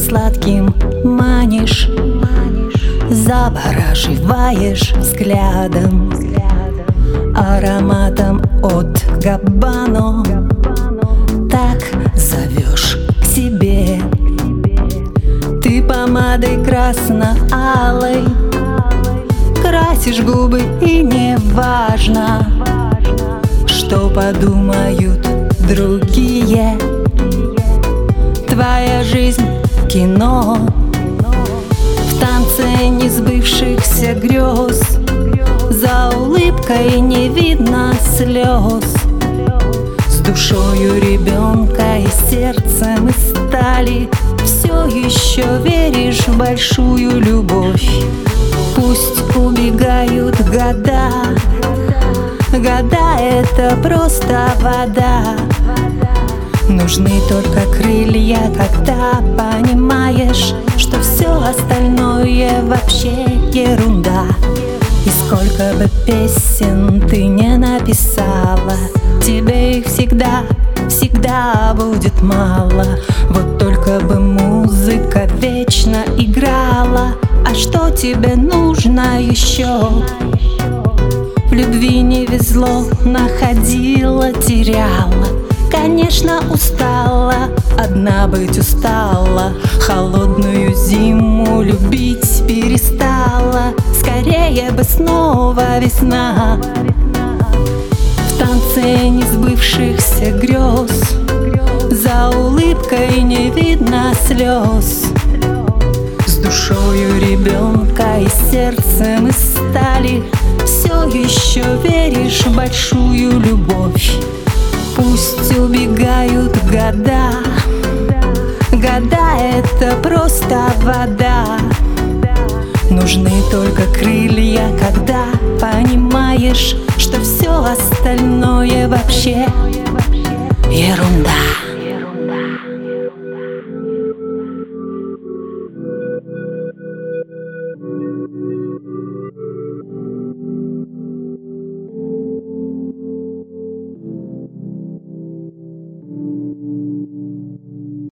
сладким манишь Завораживаешь взглядом Ароматом от Габбано. Так зовешь к себе. Ты помадой красно-алой Красишь губы и не важно Что подумают другие Твоя жизнь — кино В танце несбывшихся грез. За улыбкой не видно слез. С душою ребенка и сердцем из стали Все еще веришь в большую любовь. Пусть убегают года Года — это просто вода Нужны только крылья, когда понимаешь, что все остальное вообще ерунда. И сколько бы песен ты не написала, тебе их всегда, всегда будет мало. Вот только бы музыка вечно играла, а что тебе нужно еще? В любви не везло, находила, теряла Конечно, устала, одна быть устала Холодную зиму любить перестала. Скорее бы снова весна. В танце несбывшихся грез. За улыбкой не видно слез. С душою ребенка и сердцем из стали. Все еще веришь в большую любовь убегают года Года — это просто вода Нужны только крылья, когда понимаешь, что все остальное вообще ерунда.